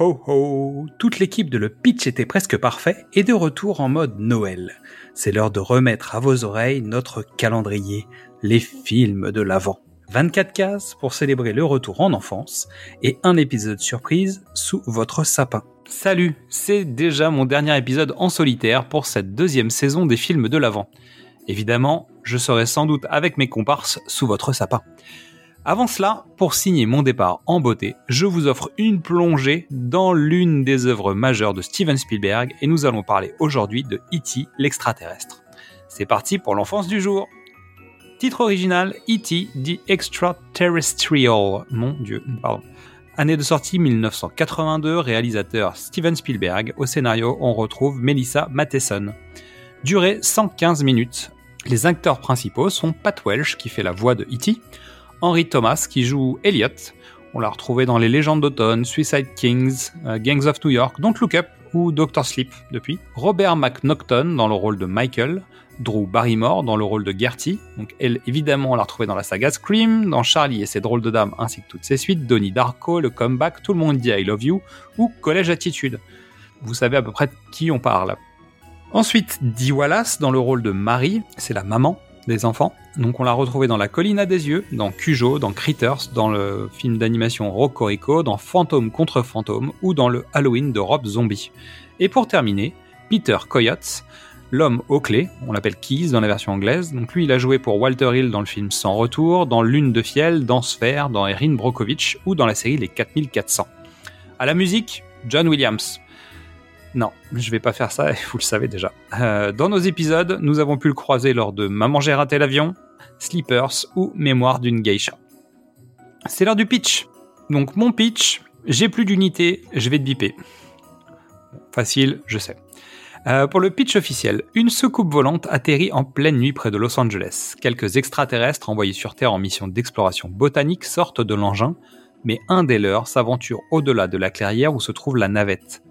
Ho Toute l'équipe de Le Pitch était presque parfait et de retour en mode Noël. C'est l'heure de remettre à vos oreilles notre calendrier, les films de l'Avent. 24 cases pour célébrer le retour en enfance et un épisode surprise sous votre sapin. Salut, c'est déjà mon dernier épisode en solitaire pour cette deuxième saison des films de l'Avent. Évidemment, je serai sans doute avec mes comparses sous votre sapin. Avant cela, pour signer mon départ en beauté, je vous offre une plongée dans l'une des œuvres majeures de Steven Spielberg et nous allons parler aujourd'hui de E.T. l'extraterrestre. C'est parti pour l'enfance du jour. Titre original E.T. The Extraterrestrial. Mon dieu, pardon. Année de sortie 1982, réalisateur Steven Spielberg. Au scénario, on retrouve Melissa Matheson. Durée 115 minutes. Les acteurs principaux sont Pat Welsh qui fait la voix de E.T., Henry Thomas qui joue Elliot. On l'a retrouvé dans Les Légendes d'automne, Suicide Kings, euh, Gangs of New York, Don't Look Up ou Doctor Sleep depuis. Robert McNaughton dans le rôle de Michael. Drew Barrymore dans le rôle de Gertie. Donc elle, évidemment, on l'a retrouvé dans la saga Scream, dans Charlie et ses drôles de dames, ainsi que toutes ses suites, Donnie Darko, Le Comeback, Tout le monde dit I Love You, ou Collège Attitude. Vous savez à peu près de qui on parle. Ensuite, Dee Wallace dans le rôle de Marie, c'est la maman des enfants. Donc on l'a retrouvé dans La colline à des yeux, dans Cujo, dans Critters, dans le film d'animation Rocorico, dans Fantôme contre Fantôme ou dans le Halloween de Rob Zombie. Et pour terminer, Peter Coyotes, l'homme aux clés, on l'appelle Keys dans la version anglaise. Donc lui, il a joué pour Walter Hill dans le film Sans retour, dans Lune de fiel, dans Sphère, dans Erin Brockovich ou dans la série Les 4400. À la musique, John Williams. Non, je vais pas faire ça, vous le savez déjà. Euh, dans nos épisodes, nous avons pu le croiser lors de Maman j'ai raté l'avion, Sleepers ou Mémoire d'une geisha. C'est l'heure du pitch. Donc mon pitch, j'ai plus d'unité, je vais te biper. Facile, je sais. Euh, pour le pitch officiel, une soucoupe volante atterrit en pleine nuit près de Los Angeles. Quelques extraterrestres envoyés sur Terre en mission d'exploration botanique sortent de l'engin, mais un des leurs s'aventure au-delà de la clairière où se trouve la navette.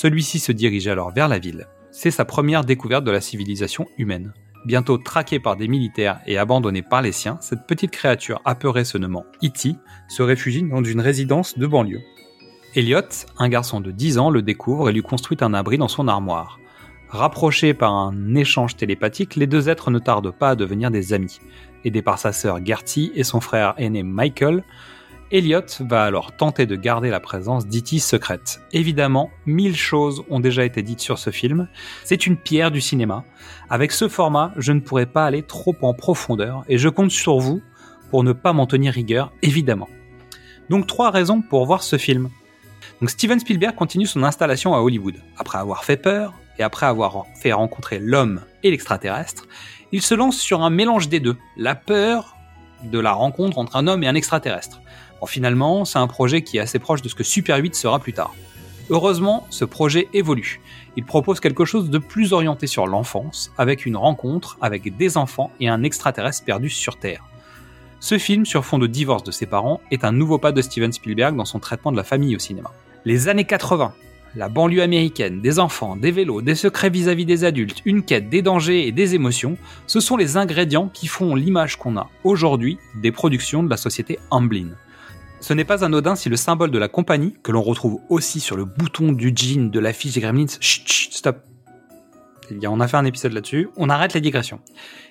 Celui-ci se dirige alors vers la ville. C'est sa première découverte de la civilisation humaine. Bientôt traqué par des militaires et abandonné par les siens, cette petite créature apeurée se nommant E.T. se réfugie dans une résidence de banlieue. Elliot, un garçon de 10 ans, le découvre et lui construit un abri dans son armoire. Rapprochés par un échange télépathique, les deux êtres ne tardent pas à devenir des amis. Aidé par sa sœur Gertie et son frère aîné Michael, Elliot va alors tenter de garder la présence d'E.T. secrète. Évidemment, mille choses ont déjà été dites sur ce film. C'est une pierre du cinéma. Avec ce format, je ne pourrais pas aller trop en profondeur et je compte sur vous pour ne pas m'en tenir rigueur, évidemment. Donc trois raisons pour voir ce film. Donc Steven Spielberg continue son installation à Hollywood. Après avoir fait peur et après avoir fait rencontrer l'homme et l'extraterrestre, il se lance sur un mélange des deux. La peur de la rencontre entre un homme et un extraterrestre. Finalement, c'est un projet qui est assez proche de ce que Super 8 sera plus tard. Heureusement, ce projet évolue. Il propose quelque chose de plus orienté sur l'enfance, avec une rencontre avec des enfants et un extraterrestre perdu sur Terre. Ce film, sur fond de divorce de ses parents, est un nouveau pas de Steven Spielberg dans son traitement de la famille au cinéma. Les années 80, la banlieue américaine, des enfants, des vélos, des secrets vis-à-vis des adultes, une quête, des dangers et des émotions, ce sont les ingrédients qui font l'image qu'on a aujourd'hui des productions de la société Amblin. Ce n'est pas anodin si le symbole de la compagnie, que l'on retrouve aussi sur le bouton du jean de l'affiche des Gremlins, chut, chut, stop. On a fait un épisode là-dessus, on arrête les digressions.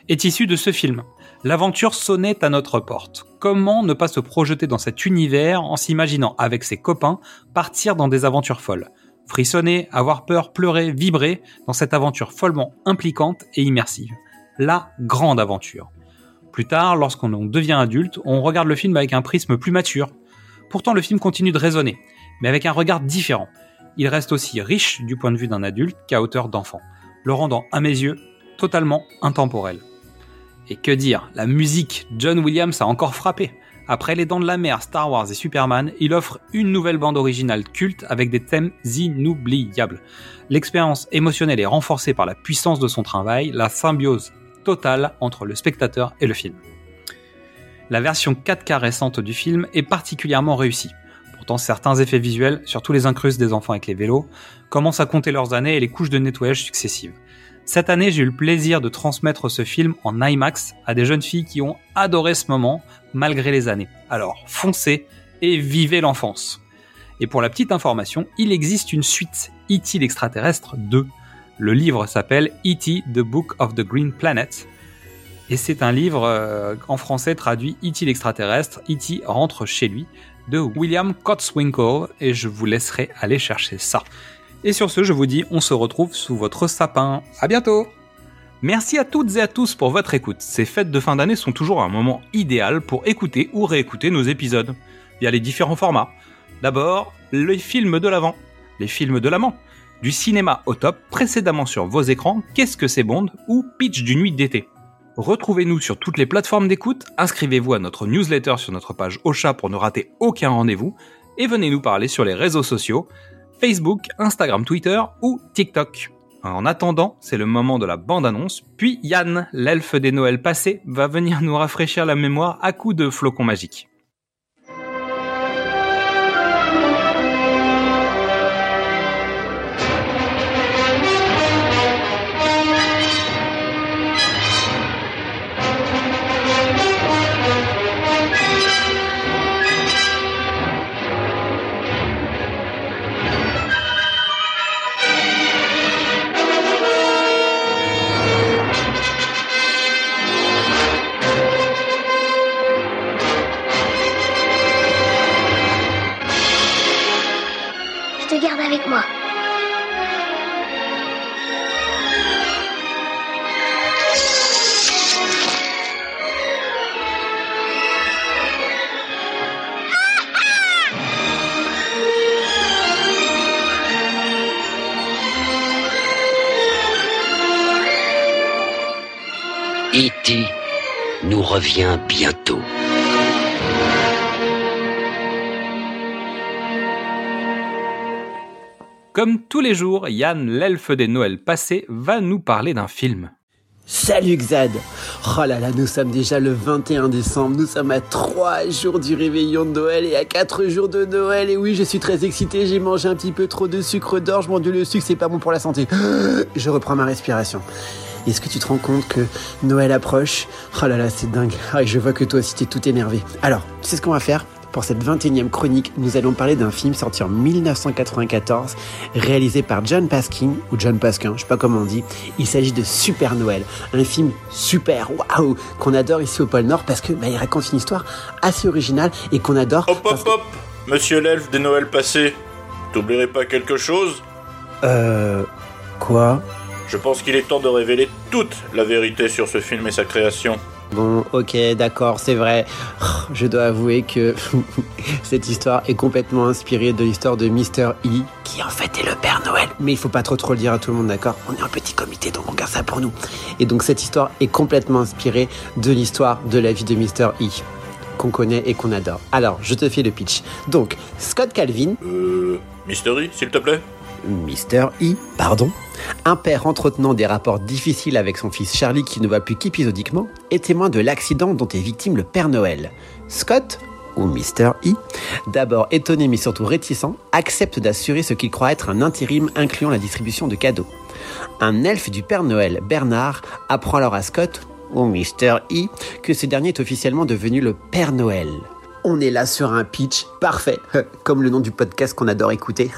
Est issu de ce film. L'aventure sonnait à notre porte. Comment ne pas se projeter dans cet univers en s'imaginant avec ses copains partir dans des aventures folles? Frissonner, avoir peur, pleurer, vibrer dans cette aventure follement impliquante et immersive. La grande aventure. Plus tard, lorsqu'on devient adulte, on regarde le film avec un prisme plus mature. Pourtant, le film continue de résonner, mais avec un regard différent. Il reste aussi riche du point de vue d'un adulte qu'à hauteur d'enfant, le rendant, à mes yeux, totalement intemporel. Et que dire, la musique, John Williams a encore frappé. Après Les Dents de la Mer, Star Wars et Superman, il offre une nouvelle bande originale culte avec des thèmes inoubliables. L'expérience émotionnelle est renforcée par la puissance de son travail, la symbiose totale entre le spectateur et le film. La version 4K récente du film est particulièrement réussie. Pourtant, certains effets visuels, surtout les incrustes des enfants avec les vélos, commencent à compter leurs années et les couches de nettoyage successives. Cette année, j'ai eu le plaisir de transmettre ce film en IMAX à des jeunes filles qui ont adoré ce moment malgré les années. Alors, foncez et vivez l'enfance. Et pour la petite information, il existe une suite, E.T. l'extraterrestre 2. Le livre s'appelle E.T. The Book of the Green Planet. Et c'est un livre euh, en français traduit E.T. l'extraterrestre, E.T. rentre chez lui, de William Cotswinkle, et je vous laisserai aller chercher ça. Et sur ce, je vous dis, on se retrouve sous votre sapin. À bientôt Merci à toutes et à tous pour votre écoute. Ces fêtes de fin d'année sont toujours un moment idéal pour écouter ou réécouter nos épisodes, via les différents formats. D'abord, les films de l'avant, les films de l'amant, du cinéma au top précédemment sur vos écrans, Qu'est-ce que c'est Bond ou Pitch du nuit d'été? Retrouvez-nous sur toutes les plateformes d'écoute, inscrivez-vous à notre newsletter sur notre page Ocha pour ne rater aucun rendez-vous, et venez nous parler sur les réseaux sociaux, Facebook, Instagram, Twitter ou TikTok. En attendant, c'est le moment de la bande-annonce, puis Yann, l'elfe des Noëls passés, va venir nous rafraîchir la mémoire à coups de flocons magiques. Te garde avec moi. E.T. nous revient bientôt. Comme tous les jours, Yann, l'elfe des Noëls passés, va nous parler d'un film. Salut Xad Oh là là, nous sommes déjà le 21 décembre, nous sommes à 3 jours du réveillon de Noël et à 4 jours de Noël. Et oui, je suis très excité, j'ai mangé un petit peu trop de sucre d'orge, mon dieu, le sucre c'est pas bon pour la santé. Je reprends ma respiration. Est-ce que tu te rends compte que Noël approche? Oh là là, c'est dingue. Ah, je vois que toi aussi t'es tout énervé. Alors, tu sais ce qu'on va faire? Pour cette 21e chronique, nous allons parler d'un film sorti en 1994, réalisé par John Paskin, ou John Paskin, je sais pas comment on dit. Il s'agit de Super Noël, un film super, waouh, qu'on adore ici au pôle Nord parce que bah, il raconte une histoire assez originale et qu'on adore. Hop hop que- hop Monsieur l'elfe des Noëls passés, t'oublierais pas quelque chose? Euh. Quoi? Je pense qu'il est temps de révéler toute la vérité sur ce film et sa création. Bon, ok, d'accord, c'est vrai. Je dois avouer que cette histoire est complètement inspirée de l'histoire de Mr. E, qui en fait est le Père Noël. Mais il faut pas trop trop le dire à tout le monde, d'accord? On est un petit comité, donc on garde ça pour nous. Et donc cette histoire est complètement inspirée de l'histoire de la vie de Mr. E, qu'on connaît et qu'on adore. Alors, je te fais le pitch. Donc, Scott Calvin, Euh... Mystery, s'il te plaît? Mr. E, pardon, un père entretenant des rapports difficiles avec son fils Charlie qui ne va plus qu'épisodiquement, est témoin de l'accident dont est victime le Père Noël. Scott, ou Mr. E, d'abord étonné mais surtout réticent, accepte d'assurer ce qu'il croit être un intérim incluant la distribution de cadeaux. Un elfe du Père Noël, Bernard, apprend alors à Scott, ou Mr. E, que ce dernier est officiellement devenu le Père Noël. On est là sur un pitch parfait, comme le nom du podcast qu'on adore écouter.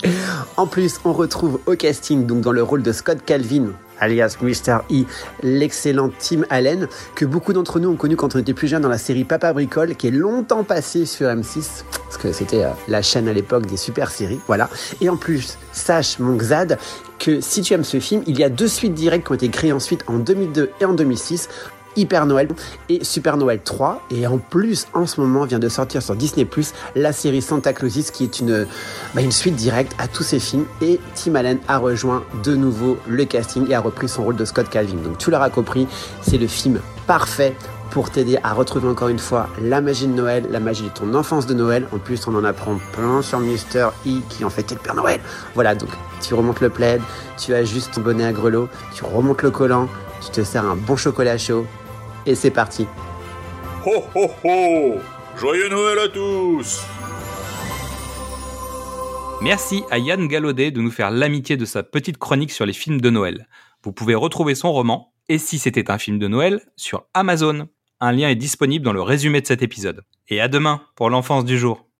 en plus, on retrouve au casting, donc dans le rôle de Scott Calvin, alias Mr. E, l'excellent Tim Allen, que beaucoup d'entre nous ont connu quand on était plus jeune dans la série Papa Bricole, qui est longtemps passée sur M6, parce que c'était euh, la chaîne à l'époque des super séries, voilà. Et en plus, sache, mon Xad, que si tu aimes ce film, il y a deux suites directes qui ont été créées ensuite en 2002 et en 2006. Hyper Noël et Super Noël 3 et en plus en ce moment vient de sortir sur Disney Plus la série Santa Clausis qui est une, bah, une suite directe à tous ces films. Et Tim Allen a rejoint de nouveau le casting et a repris son rôle de Scott Calvin. Donc tu l'auras compris c'est le film parfait pour t'aider à retrouver encore une fois la magie de Noël, la magie de ton enfance de Noël. En plus, on en apprend plein sur Mister E qui en fait est le Père Noël. Voilà, donc tu remontes le plaid, tu ajustes ton bonnet à grelot, tu remontes le collant, tu te sers un bon chocolat chaud et c'est parti. Ho ho ho Joyeux Noël à tous Merci à Yann Gallaudet de nous faire l'amitié de sa petite chronique sur les films de Noël. Vous pouvez retrouver son roman, Et si c'était un film de Noël, sur Amazon. Un lien est disponible dans le résumé de cet épisode. Et à demain pour l'enfance du jour.